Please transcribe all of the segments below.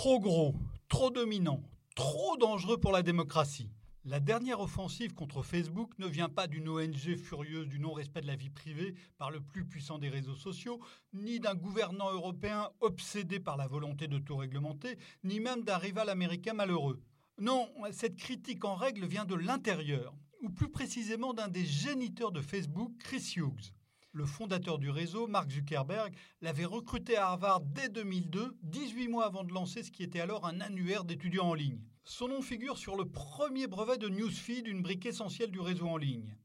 Trop gros, trop dominant, trop dangereux pour la démocratie. La dernière offensive contre Facebook ne vient pas d'une ONG furieuse du non-respect de la vie privée par le plus puissant des réseaux sociaux, ni d'un gouvernant européen obsédé par la volonté de tout réglementer, ni même d'un rival américain malheureux. Non, cette critique en règle vient de l'intérieur, ou plus précisément d'un des géniteurs de Facebook, Chris Hughes le fondateur du réseau, Mark Zuckerberg, l'avait recruté à Harvard dès 2002, 18 mois avant de lancer ce qui était alors un annuaire d'étudiants en ligne. Son nom figure sur le premier brevet de Newsfeed, une brique essentielle du réseau en ligne.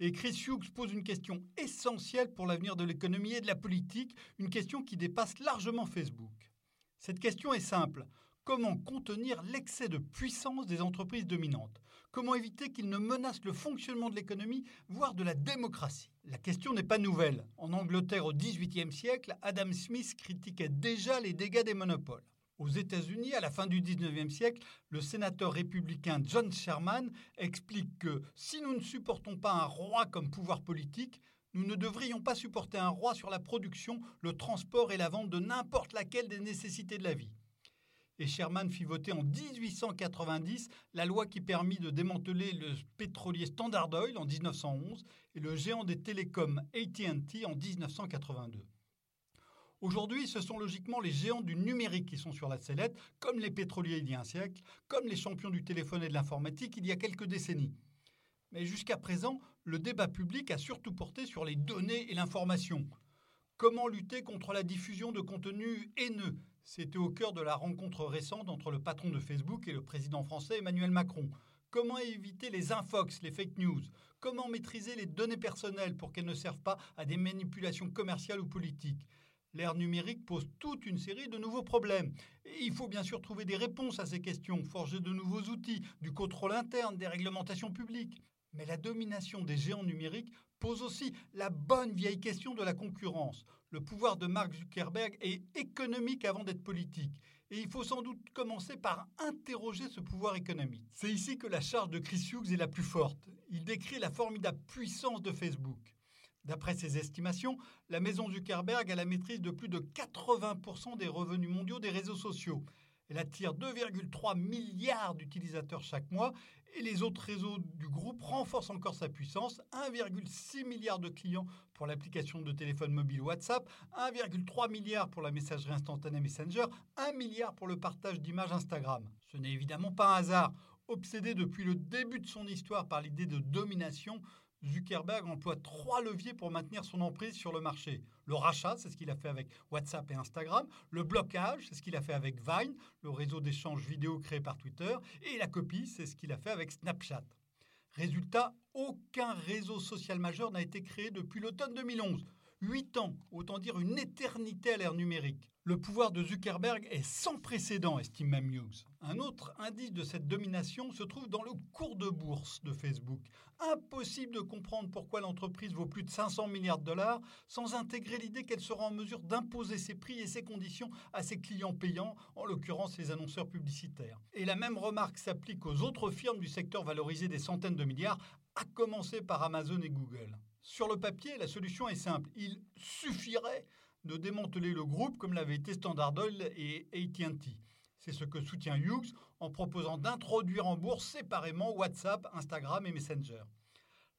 Et Chris Hughes pose une question essentielle pour l'avenir de l'économie et de la politique, une question qui dépasse largement Facebook. Cette question est simple. Comment contenir l'excès de puissance des entreprises dominantes? Comment éviter qu'ils ne menacent le fonctionnement de l'économie, voire de la démocratie? La question n'est pas nouvelle. En Angleterre au XVIIIe siècle, Adam Smith critiquait déjà les dégâts des monopoles. Aux États-Unis, à la fin du XIXe siècle, le sénateur républicain John Sherman explique que si nous ne supportons pas un roi comme pouvoir politique, nous ne devrions pas supporter un roi sur la production, le transport et la vente de n'importe laquelle des nécessités de la vie et Sherman fit voter en 1890 la loi qui permit de démanteler le pétrolier Standard Oil en 1911 et le géant des télécoms AT&T en 1982. Aujourd'hui, ce sont logiquement les géants du numérique qui sont sur la sellette, comme les pétroliers il y a un siècle, comme les champions du téléphone et de l'informatique il y a quelques décennies. Mais jusqu'à présent, le débat public a surtout porté sur les données et l'information. Comment lutter contre la diffusion de contenus haineux c'était au cœur de la rencontre récente entre le patron de Facebook et le président français Emmanuel Macron. Comment éviter les infox, les fake news? Comment maîtriser les données personnelles pour qu'elles ne servent pas à des manipulations commerciales ou politiques? L'ère numérique pose toute une série de nouveaux problèmes. Et il faut bien sûr trouver des réponses à ces questions, forger de nouveaux outils, du contrôle interne, des réglementations publiques. Mais la domination des géants numériques pose aussi la bonne vieille question de la concurrence. Le pouvoir de Mark Zuckerberg est économique avant d'être politique. Et il faut sans doute commencer par interroger ce pouvoir économique. C'est ici que la charge de Chris Hughes est la plus forte. Il décrit la formidable puissance de Facebook. D'après ses estimations, la maison Zuckerberg a la maîtrise de plus de 80% des revenus mondiaux des réseaux sociaux. Elle attire 2,3 milliards d'utilisateurs chaque mois et les autres réseaux du groupe renforcent encore sa puissance. 1,6 milliard de clients pour l'application de téléphone mobile WhatsApp, 1,3 milliard pour la messagerie instantanée Messenger, 1 milliard pour le partage d'images Instagram. Ce n'est évidemment pas un hasard. Obsédé depuis le début de son histoire par l'idée de domination, Zuckerberg emploie trois leviers pour maintenir son emprise sur le marché. Le rachat, c'est ce qu'il a fait avec WhatsApp et Instagram. Le blocage, c'est ce qu'il a fait avec Vine, le réseau d'échange vidéo créé par Twitter. Et la copie, c'est ce qu'il a fait avec Snapchat. Résultat, aucun réseau social majeur n'a été créé depuis l'automne 2011. Huit ans, autant dire une éternité à l'ère numérique. Le pouvoir de Zuckerberg est sans précédent, estime même Hughes. Un autre indice de cette domination se trouve dans le cours de bourse de Facebook. Impossible de comprendre pourquoi l'entreprise vaut plus de 500 milliards de dollars sans intégrer l'idée qu'elle sera en mesure d'imposer ses prix et ses conditions à ses clients payants, en l'occurrence les annonceurs publicitaires. Et la même remarque s'applique aux autres firmes du secteur valorisées des centaines de milliards, à commencer par Amazon et Google. Sur le papier, la solution est simple. Il suffirait de démanteler le groupe comme l'avait été Standard Oil et AT&T. C'est ce que soutient Hughes en proposant d'introduire en bourse séparément WhatsApp, Instagram et Messenger.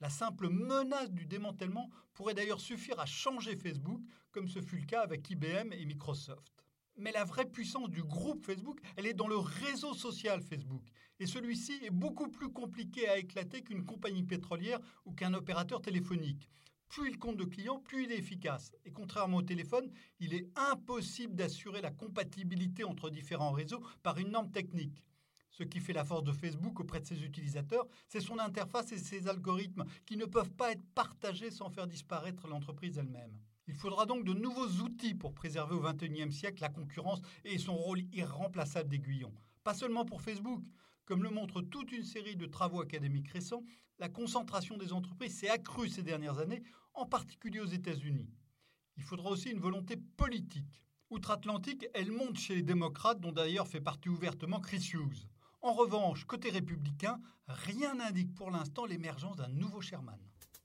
La simple menace du démantèlement pourrait d'ailleurs suffire à changer Facebook, comme ce fut le cas avec IBM et Microsoft. Mais la vraie puissance du groupe Facebook, elle est dans le réseau social Facebook. Et celui-ci est beaucoup plus compliqué à éclater qu'une compagnie pétrolière ou qu'un opérateur téléphonique plus il compte de clients, plus il est efficace. Et contrairement au téléphone, il est impossible d'assurer la compatibilité entre différents réseaux par une norme technique. Ce qui fait la force de Facebook auprès de ses utilisateurs, c'est son interface et ses algorithmes qui ne peuvent pas être partagés sans faire disparaître l'entreprise elle-même. Il faudra donc de nouveaux outils pour préserver au XXIe siècle la concurrence et son rôle irremplaçable d'aiguillon. Pas seulement pour Facebook, comme le montre toute une série de travaux académiques récents, la concentration des entreprises s'est accrue ces dernières années, en particulier aux États-Unis. Il faudra aussi une volonté politique. Outre-Atlantique, elle monte chez les démocrates, dont d'ailleurs fait partie ouvertement Chris Hughes. En revanche, côté républicain, rien n'indique pour l'instant l'émergence d'un nouveau Sherman.